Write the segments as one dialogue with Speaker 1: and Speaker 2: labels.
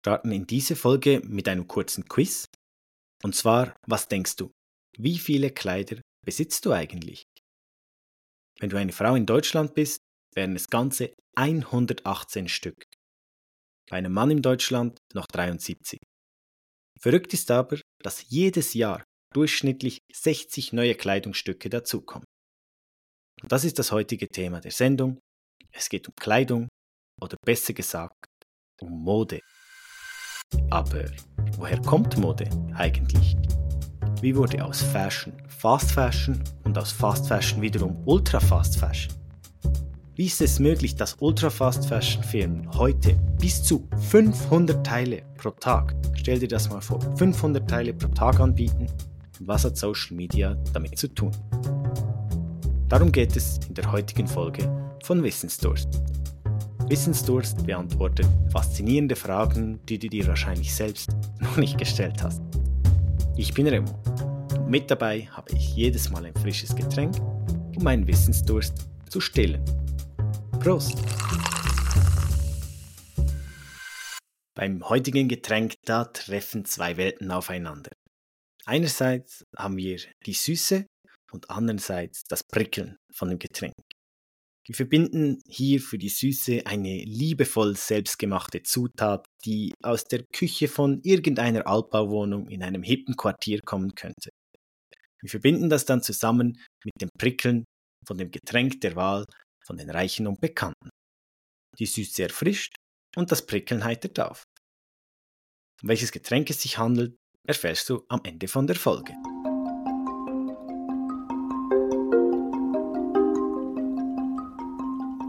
Speaker 1: starten in diese Folge mit einem kurzen Quiz. Und zwar, was denkst du? Wie viele Kleider besitzt du eigentlich? Wenn du eine Frau in Deutschland bist, wären es ganze 118 Stück. Bei einem Mann in Deutschland noch 73. Verrückt ist aber, dass jedes Jahr durchschnittlich 60 neue Kleidungsstücke dazukommen. Und das ist das heutige Thema der Sendung. Es geht um Kleidung oder besser gesagt um Mode. Aber woher kommt Mode eigentlich? Wie wurde aus Fashion Fast Fashion und aus Fast Fashion wiederum Ultra Fast Fashion? Wie ist es möglich, dass Ultra Fast Fashion Firmen heute bis zu 500 Teile pro Tag, stell dir das mal vor, 500 Teile pro Tag anbieten und was hat Social Media damit zu tun? Darum geht es in der heutigen Folge von Wissensdurst. Wissensdurst beantwortet faszinierende Fragen, die du dir wahrscheinlich selbst noch nicht gestellt hast. Ich bin Remo und mit dabei habe ich jedes Mal ein frisches Getränk, um meinen Wissensdurst zu stillen. Prost! Beim heutigen Getränk da treffen zwei Welten aufeinander. Einerseits haben wir die Süße und andererseits das Prickeln von dem Getränk. Wir verbinden hier für die Süße eine liebevoll selbstgemachte Zutat, die aus der Küche von irgendeiner Altbauwohnung in einem hippen Quartier kommen könnte. Wir verbinden das dann zusammen mit dem Prickeln von dem Getränk der Wahl von den Reichen und Bekannten. Die Süße erfrischt und das Prickeln heitert auf. Um welches Getränk es sich handelt, erfährst du am Ende von der Folge.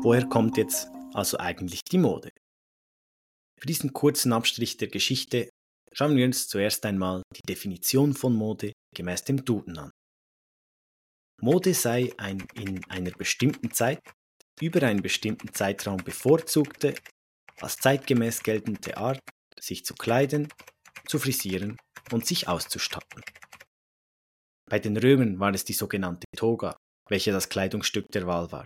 Speaker 1: Woher kommt jetzt also eigentlich die Mode? Für diesen kurzen Abstrich der Geschichte schauen wir uns zuerst einmal die Definition von Mode gemäß dem Duden an. Mode sei ein in einer bestimmten Zeit über einen bestimmten Zeitraum bevorzugte, als zeitgemäß geltende Art, sich zu kleiden, zu frisieren und sich auszustatten. Bei den Römern war es die sogenannte Toga, welche das Kleidungsstück der Wahl war.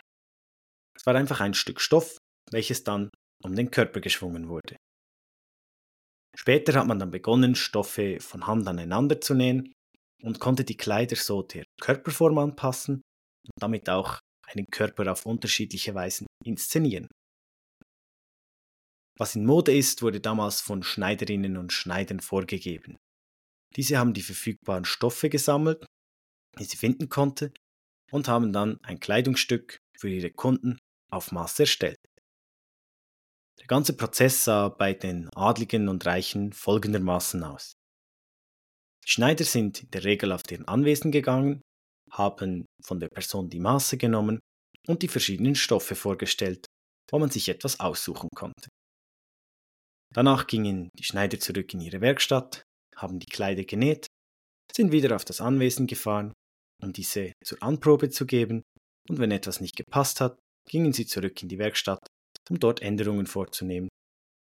Speaker 1: Es war einfach ein Stück Stoff, welches dann um den Körper geschwungen wurde. Später hat man dann begonnen, Stoffe von Hand aneinander zu nähen und konnte die Kleider so der Körperform anpassen und damit auch einen Körper auf unterschiedliche Weisen inszenieren. Was in Mode ist, wurde damals von Schneiderinnen und Schneidern vorgegeben. Diese haben die verfügbaren Stoffe gesammelt, die sie finden konnte, und haben dann ein Kleidungsstück für ihre Kunden auf Maß erstellt. Der ganze Prozess sah bei den Adligen und Reichen folgendermaßen aus. Die Schneider sind in der Regel auf deren Anwesen gegangen, haben von der Person die Maße genommen und die verschiedenen Stoffe vorgestellt, wo man sich etwas aussuchen konnte. Danach gingen die Schneider zurück in ihre Werkstatt, haben die Kleider genäht, sind wieder auf das Anwesen gefahren, um diese zur Anprobe zu geben, und wenn etwas nicht gepasst hat, gingen sie zurück in die Werkstatt, um dort Änderungen vorzunehmen,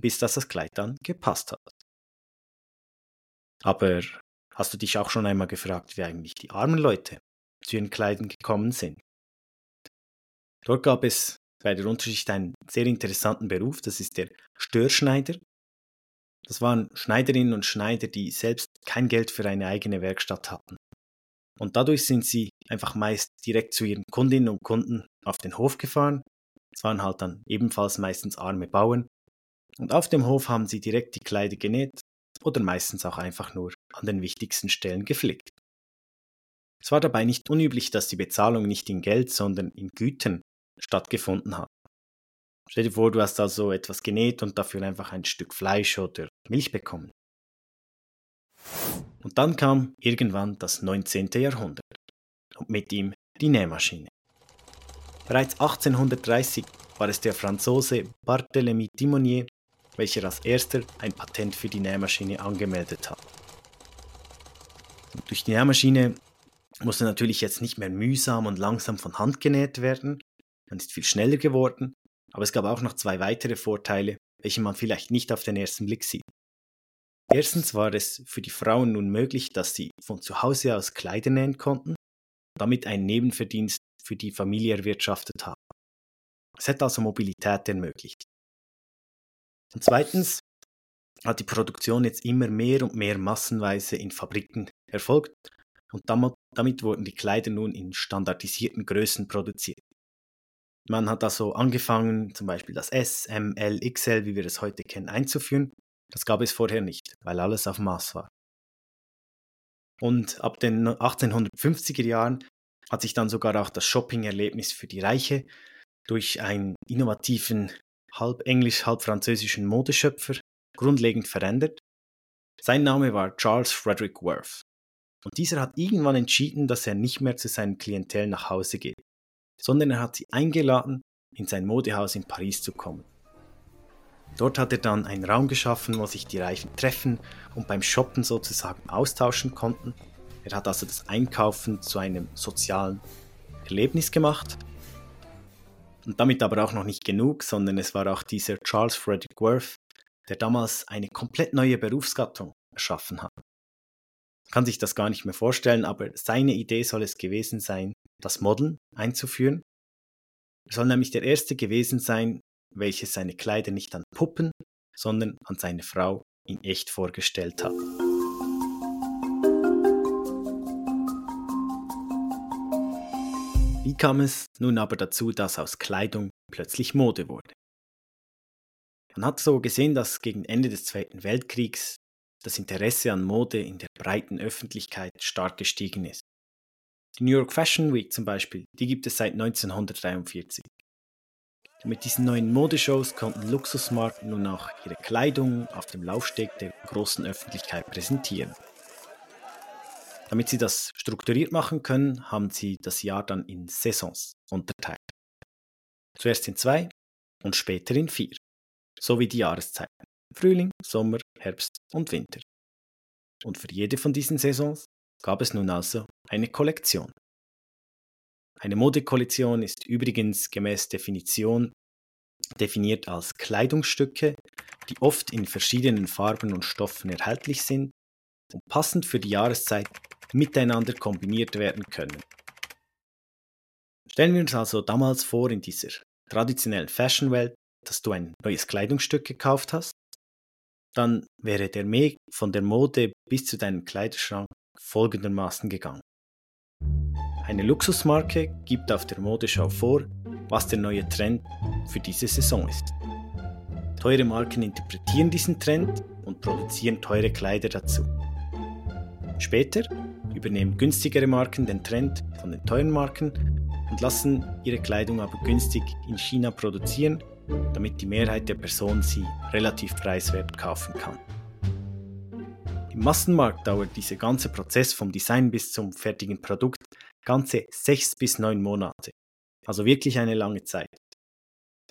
Speaker 1: bis dass das Kleid dann gepasst hat. Aber hast du dich auch schon einmal gefragt, wie eigentlich die armen Leute zu ihren Kleidern gekommen sind? Dort gab es bei der Unterschicht einen sehr interessanten Beruf, das ist der Störschneider. Das waren Schneiderinnen und Schneider, die selbst kein Geld für eine eigene Werkstatt hatten. Und dadurch sind sie einfach meist direkt zu ihren Kundinnen und Kunden auf den Hof gefahren. Es waren halt dann ebenfalls meistens arme Bauern. Und auf dem Hof haben sie direkt die Kleider genäht oder meistens auch einfach nur an den wichtigsten Stellen geflickt. Es war dabei nicht unüblich, dass die Bezahlung nicht in Geld, sondern in Gütern stattgefunden hat. Stell dir vor, du hast also etwas genäht und dafür einfach ein Stück Fleisch oder Milch bekommen. Und dann kam irgendwann das 19. Jahrhundert und mit ihm die Nähmaschine. Bereits 1830 war es der Franzose Barthélemy Timonier, welcher als erster ein Patent für die Nähmaschine angemeldet hat. Durch die Nähmaschine musste natürlich jetzt nicht mehr mühsam und langsam von Hand genäht werden, man ist viel schneller geworden, aber es gab auch noch zwei weitere Vorteile, welche man vielleicht nicht auf den ersten Blick sieht. Erstens war es für die Frauen nun möglich, dass sie von zu Hause aus Kleider nähen konnten, damit einen Nebenverdienst für die Familie erwirtschaftet haben. Es hat also Mobilität ermöglicht. Und zweitens hat die Produktion jetzt immer mehr und mehr massenweise in Fabriken erfolgt und damit wurden die Kleider nun in standardisierten Größen produziert. Man hat also angefangen, zum Beispiel das S, M, L, XL, wie wir es heute kennen, einzuführen. Das gab es vorher nicht, weil alles auf Maß war. Und ab den 1850er Jahren hat sich dann sogar auch das Shopping-Erlebnis für die Reiche durch einen innovativen, halb englisch, halb französischen Modeschöpfer grundlegend verändert. Sein Name war Charles Frederick Worth. Und dieser hat irgendwann entschieden, dass er nicht mehr zu seinem Klientel nach Hause geht, sondern er hat sie eingeladen, in sein Modehaus in Paris zu kommen. Dort hat er dann einen Raum geschaffen, wo sich die Reichen treffen und beim Shoppen sozusagen austauschen konnten. Er hat also das Einkaufen zu einem sozialen Erlebnis gemacht. Und damit aber auch noch nicht genug, sondern es war auch dieser Charles Frederick Worth, der damals eine komplett neue Berufsgattung erschaffen hat. Man kann sich das gar nicht mehr vorstellen, aber seine Idee soll es gewesen sein, das Modeln einzuführen. Er soll nämlich der Erste gewesen sein, welches seine Kleider nicht an Puppen, sondern an seine Frau in echt vorgestellt hat. Wie kam es nun aber dazu, dass aus Kleidung plötzlich Mode wurde? Man hat so gesehen, dass gegen Ende des Zweiten Weltkriegs das Interesse an Mode in der breiten Öffentlichkeit stark gestiegen ist. Die New York Fashion Week zum Beispiel, die gibt es seit 1943. Mit diesen neuen Modeshows konnten Luxusmarken nun auch ihre Kleidung auf dem Laufsteg der großen Öffentlichkeit präsentieren. Damit sie das strukturiert machen können, haben sie das Jahr dann in Saisons unterteilt. Zuerst in zwei und später in vier, sowie die Jahreszeiten Frühling, Sommer, Herbst und Winter. Und für jede von diesen Saisons gab es nun also eine Kollektion. Eine Modekollektion ist übrigens gemäß Definition definiert als Kleidungsstücke, die oft in verschiedenen Farben und Stoffen erhältlich sind und passend für die Jahreszeit miteinander kombiniert werden können. Stellen wir uns also damals vor in dieser traditionellen Fashionwelt, dass du ein neues Kleidungsstück gekauft hast, dann wäre der Weg von der Mode bis zu deinem Kleiderschrank folgendermaßen gegangen. Eine Luxusmarke gibt auf der Modeschau vor, was der neue Trend für diese Saison ist. Teure Marken interpretieren diesen Trend und produzieren teure Kleider dazu. Später übernehmen günstigere Marken den Trend von den teuren Marken und lassen ihre Kleidung aber günstig in China produzieren, damit die Mehrheit der Personen sie relativ preiswert kaufen kann. Im Massenmarkt dauert dieser ganze Prozess vom Design bis zum fertigen Produkt ganze sechs bis neun Monate, also wirklich eine lange Zeit.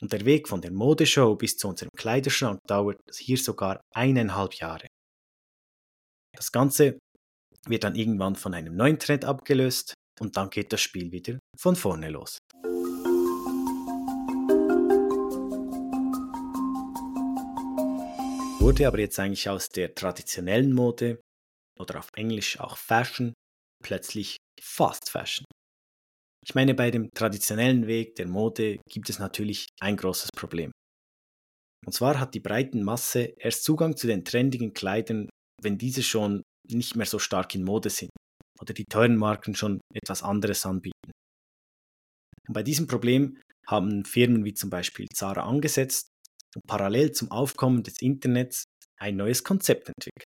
Speaker 1: Und der Weg von der Modeshow bis zu unserem Kleiderschrank dauert hier sogar eineinhalb Jahre. Das Ganze wird dann irgendwann von einem neuen Trend abgelöst und dann geht das Spiel wieder von vorne los. Wurde aber jetzt eigentlich aus der traditionellen Mode oder auf Englisch auch Fashion plötzlich Fast Fashion. Ich meine, bei dem traditionellen Weg der Mode gibt es natürlich ein großes Problem. Und zwar hat die breiten Masse erst Zugang zu den trendigen Kleidern, wenn diese schon nicht mehr so stark in Mode sind oder die teuren Marken schon etwas anderes anbieten. Und bei diesem Problem haben Firmen wie zum Beispiel Zara angesetzt und parallel zum Aufkommen des Internets ein neues Konzept entwickelt.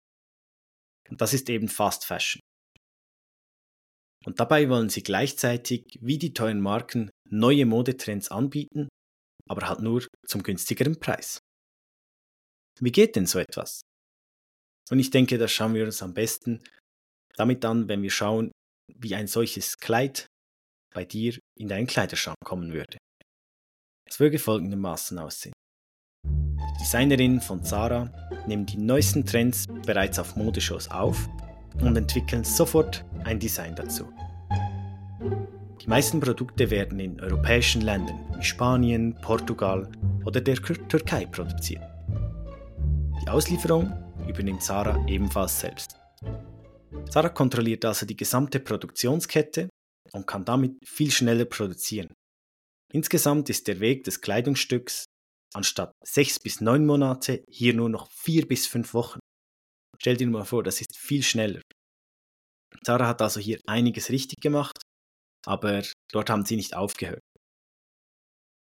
Speaker 1: Und das ist eben Fast Fashion. Und dabei wollen sie gleichzeitig wie die teuren Marken neue Modetrends anbieten, aber halt nur zum günstigeren Preis. Wie geht denn so etwas? Und ich denke, das schauen wir uns am besten damit an, wenn wir schauen, wie ein solches Kleid bei dir in deinen Kleiderschrank kommen würde. Es würde folgendermaßen aussehen. Designerinnen von Zara nehmen die neuesten Trends bereits auf Modeshows auf und entwickeln sofort ein Design dazu. Die meisten Produkte werden in europäischen Ländern wie Spanien, Portugal oder der Türkei produziert. Die Auslieferung übernimmt Zara ebenfalls selbst. Zara kontrolliert also die gesamte Produktionskette und kann damit viel schneller produzieren. Insgesamt ist der Weg des Kleidungsstücks anstatt sechs bis neun Monate hier nur noch vier bis fünf Wochen. Stell dir mal vor, das ist viel schneller. Zara hat also hier einiges richtig gemacht, aber dort haben sie nicht aufgehört.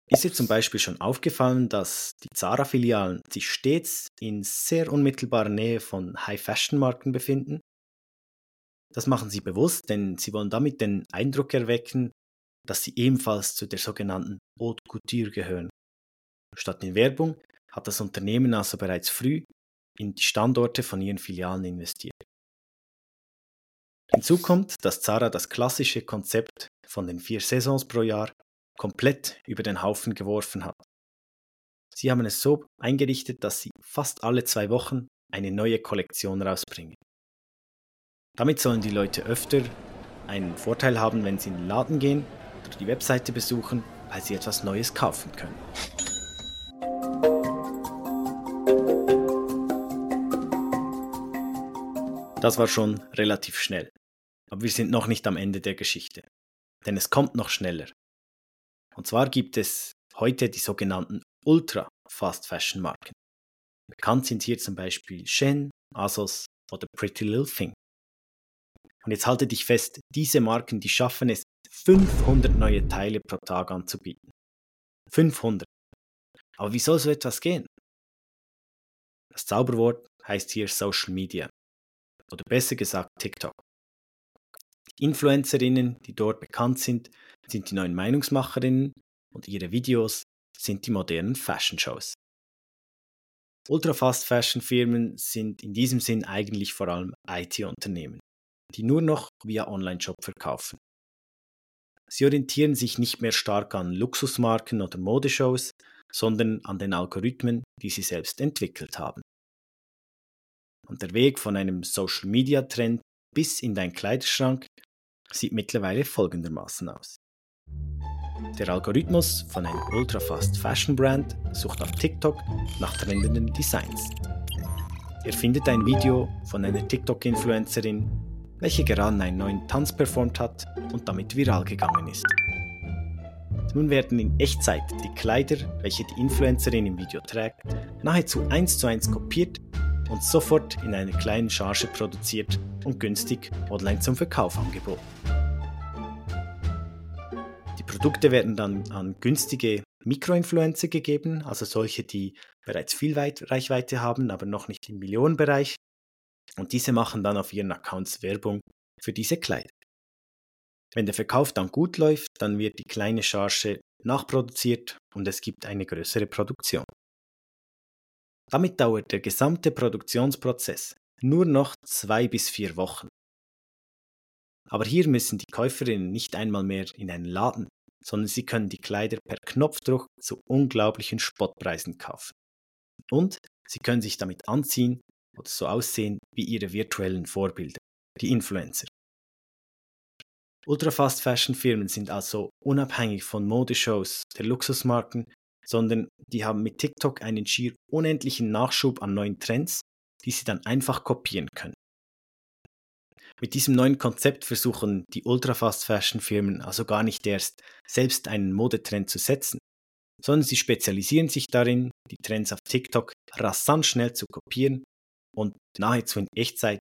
Speaker 1: Ist dir zum Beispiel schon aufgefallen, dass die Zara-Filialen sich stets in sehr unmittelbarer Nähe von High-Fashion-Marken befinden? Das machen sie bewusst, denn sie wollen damit den Eindruck erwecken, dass sie ebenfalls zu der sogenannten Haute Couture gehören. Statt in Werbung hat das Unternehmen also bereits früh in die Standorte von ihren Filialen investiert. Hinzu kommt, dass Zara das klassische Konzept von den vier Saisons pro Jahr komplett über den Haufen geworfen hat. Sie haben es so eingerichtet, dass sie fast alle zwei Wochen eine neue Kollektion rausbringen. Damit sollen die Leute öfter einen Vorteil haben, wenn sie in den Laden gehen oder die Webseite besuchen, weil sie etwas Neues kaufen können. Das war schon relativ schnell. Aber wir sind noch nicht am Ende der Geschichte. Denn es kommt noch schneller. Und zwar gibt es heute die sogenannten Ultra Fast Fashion Marken. Bekannt sind hier zum Beispiel Shen, Asos oder Pretty Little Thing. Und jetzt halte dich fest, diese Marken, die schaffen es, 500 neue Teile pro Tag anzubieten. 500. Aber wie soll so etwas gehen? Das Zauberwort heißt hier Social Media. Oder besser gesagt TikTok. Influencerinnen, die dort bekannt sind, sind die neuen Meinungsmacherinnen und ihre Videos sind die modernen Fashion-Shows. Ultra-Fast-Fashion-Firmen sind in diesem Sinn eigentlich vor allem IT-Unternehmen, die nur noch via Online-Shop verkaufen. Sie orientieren sich nicht mehr stark an Luxusmarken oder Modeshows, sondern an den Algorithmen, die sie selbst entwickelt haben. Und der Weg von einem Social-Media-Trend bis in deinen Kleiderschrank sieht mittlerweile folgendermaßen aus. Der Algorithmus von einem ultra-fast Fashion Brand sucht auf TikTok nach trendenden Designs. Er findet ein Video von einer TikTok-Influencerin, welche gerade einen neuen Tanz performt hat und damit viral gegangen ist. Nun werden in Echtzeit die Kleider, welche die Influencerin im Video trägt, nahezu eins zu eins kopiert und sofort in einer kleinen Charge produziert und günstig online zum Verkauf angeboten. Die Produkte werden dann an günstige Mikroinfluencer gegeben, also solche, die bereits viel Reichweite haben, aber noch nicht im Millionenbereich. Und diese machen dann auf ihren Accounts Werbung für diese Kleider. Wenn der Verkauf dann gut läuft, dann wird die kleine Charge nachproduziert und es gibt eine größere Produktion. Damit dauert der gesamte Produktionsprozess nur noch zwei bis vier Wochen. Aber hier müssen die Käuferinnen nicht einmal mehr in einen Laden, sondern sie können die Kleider per Knopfdruck zu unglaublichen Spottpreisen kaufen. Und sie können sich damit anziehen oder so aussehen wie ihre virtuellen Vorbilder, die Influencer. Ultra-Fast Fashion Firmen sind also unabhängig von Modeshows der Luxusmarken sondern die haben mit TikTok einen schier unendlichen Nachschub an neuen Trends, die sie dann einfach kopieren können. Mit diesem neuen Konzept versuchen die Ultra-Fast-Fashion-Firmen also gar nicht erst selbst einen Modetrend zu setzen, sondern sie spezialisieren sich darin, die Trends auf TikTok rasant schnell zu kopieren und nahezu in Echtzeit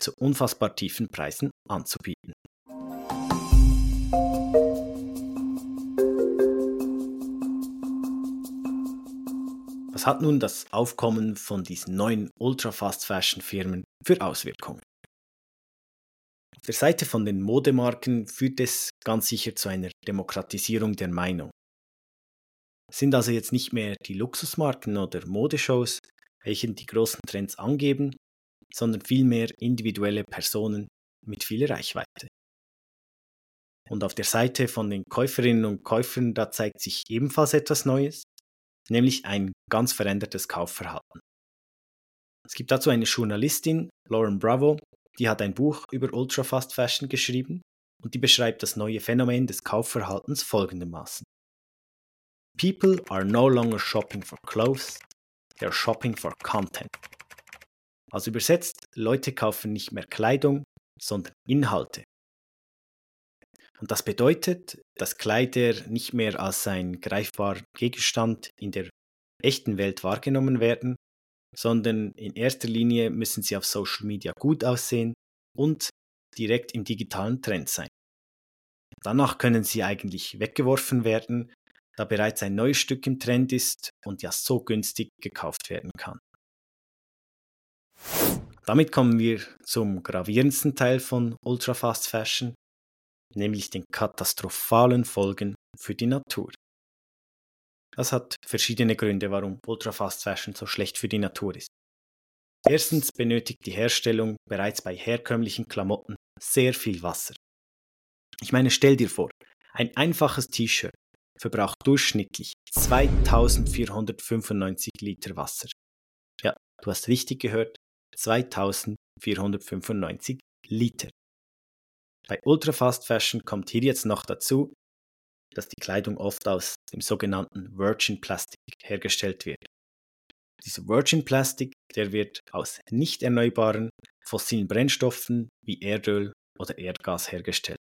Speaker 1: zu unfassbar tiefen Preisen anzubieten. Was hat nun das Aufkommen von diesen neuen Ultra-Fast-Fashion-Firmen für Auswirkungen? Auf der Seite von den Modemarken führt es ganz sicher zu einer Demokratisierung der Meinung. Es sind also jetzt nicht mehr die Luxusmarken oder Modeshows, welche die großen Trends angeben, sondern vielmehr individuelle Personen mit viel Reichweite. Und auf der Seite von den Käuferinnen und Käufern, da zeigt sich ebenfalls etwas Neues nämlich ein ganz verändertes Kaufverhalten. Es gibt dazu eine Journalistin, Lauren Bravo, die hat ein Buch über Ultra Fast Fashion geschrieben und die beschreibt das neue Phänomen des Kaufverhaltens folgendermaßen. People are no longer shopping for clothes, they're shopping for content. Also übersetzt, Leute kaufen nicht mehr Kleidung, sondern Inhalte. Und das bedeutet, dass Kleider nicht mehr als ein greifbarer Gegenstand in der echten Welt wahrgenommen werden, sondern in erster Linie müssen sie auf Social Media gut aussehen und direkt im digitalen Trend sein. Danach können sie eigentlich weggeworfen werden, da bereits ein neues Stück im Trend ist und ja so günstig gekauft werden kann. Damit kommen wir zum gravierendsten Teil von Ultra Fast Fashion, nämlich den katastrophalen Folgen für die Natur. Das hat verschiedene Gründe, warum Ultra Fast Fashion so schlecht für die Natur ist. Erstens benötigt die Herstellung bereits bei herkömmlichen Klamotten sehr viel Wasser. Ich meine, stell dir vor, ein einfaches T-Shirt verbraucht durchschnittlich 2495 Liter Wasser. Ja, du hast richtig gehört, 2495 Liter. Bei Ultra Fast Fashion kommt hier jetzt noch dazu, dass die Kleidung oft aus dem sogenannten Virgin Plastic hergestellt wird. Dieser Virgin Plastic, der wird aus nicht erneuerbaren fossilen Brennstoffen wie Erdöl oder Erdgas hergestellt.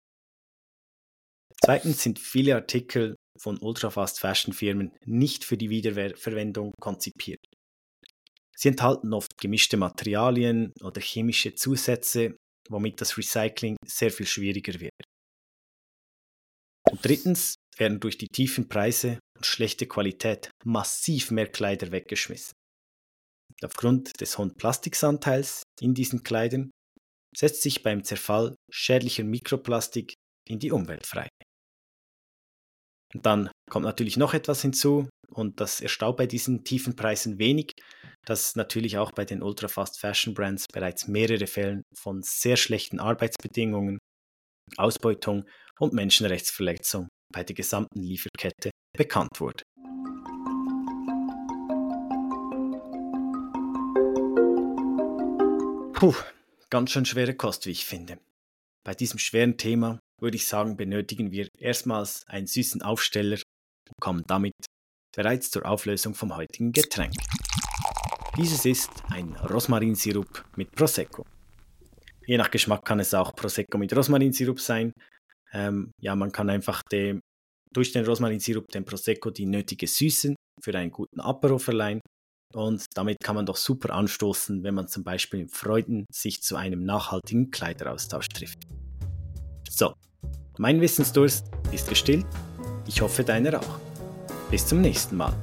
Speaker 1: Zweitens sind viele Artikel von Ultrafast Fashion Firmen nicht für die Wiederverwendung konzipiert. Sie enthalten oft gemischte Materialien oder chemische Zusätze, womit das Recycling sehr viel schwieriger wird. Und drittens werden durch die tiefen Preise und schlechte Qualität massiv mehr Kleider weggeschmissen. Aufgrund des hohen Plastiksanteils in diesen Kleidern setzt sich beim Zerfall schädlicher Mikroplastik in die Umwelt frei. Und dann kommt natürlich noch etwas hinzu und das erstaubt bei diesen tiefen Preisen wenig, dass natürlich auch bei den Ultra Fast Fashion Brands bereits mehrere Fälle von sehr schlechten Arbeitsbedingungen, Ausbeutung und Menschenrechtsverletzung bei der gesamten Lieferkette bekannt wurde. Puh, ganz schön schwere Kost, wie ich finde. Bei diesem schweren Thema würde ich sagen, benötigen wir erstmals einen süßen Aufsteller und kommen damit bereits zur Auflösung vom heutigen Getränk. Dieses ist ein Rosmarinsirup mit Prosecco. Je nach Geschmack kann es auch Prosecco mit Rosmarinsirup sein. Ähm, ja, man kann einfach dem, durch den Rosmarinsirup dem Prosecco die nötige Süße für einen guten Apero verleihen. Und damit kann man doch super anstoßen, wenn man zum Beispiel in Freuden sich zu einem nachhaltigen Kleideraustausch trifft. So, mein Wissensdurst ist gestillt. Ich hoffe deiner auch. Bis zum nächsten Mal.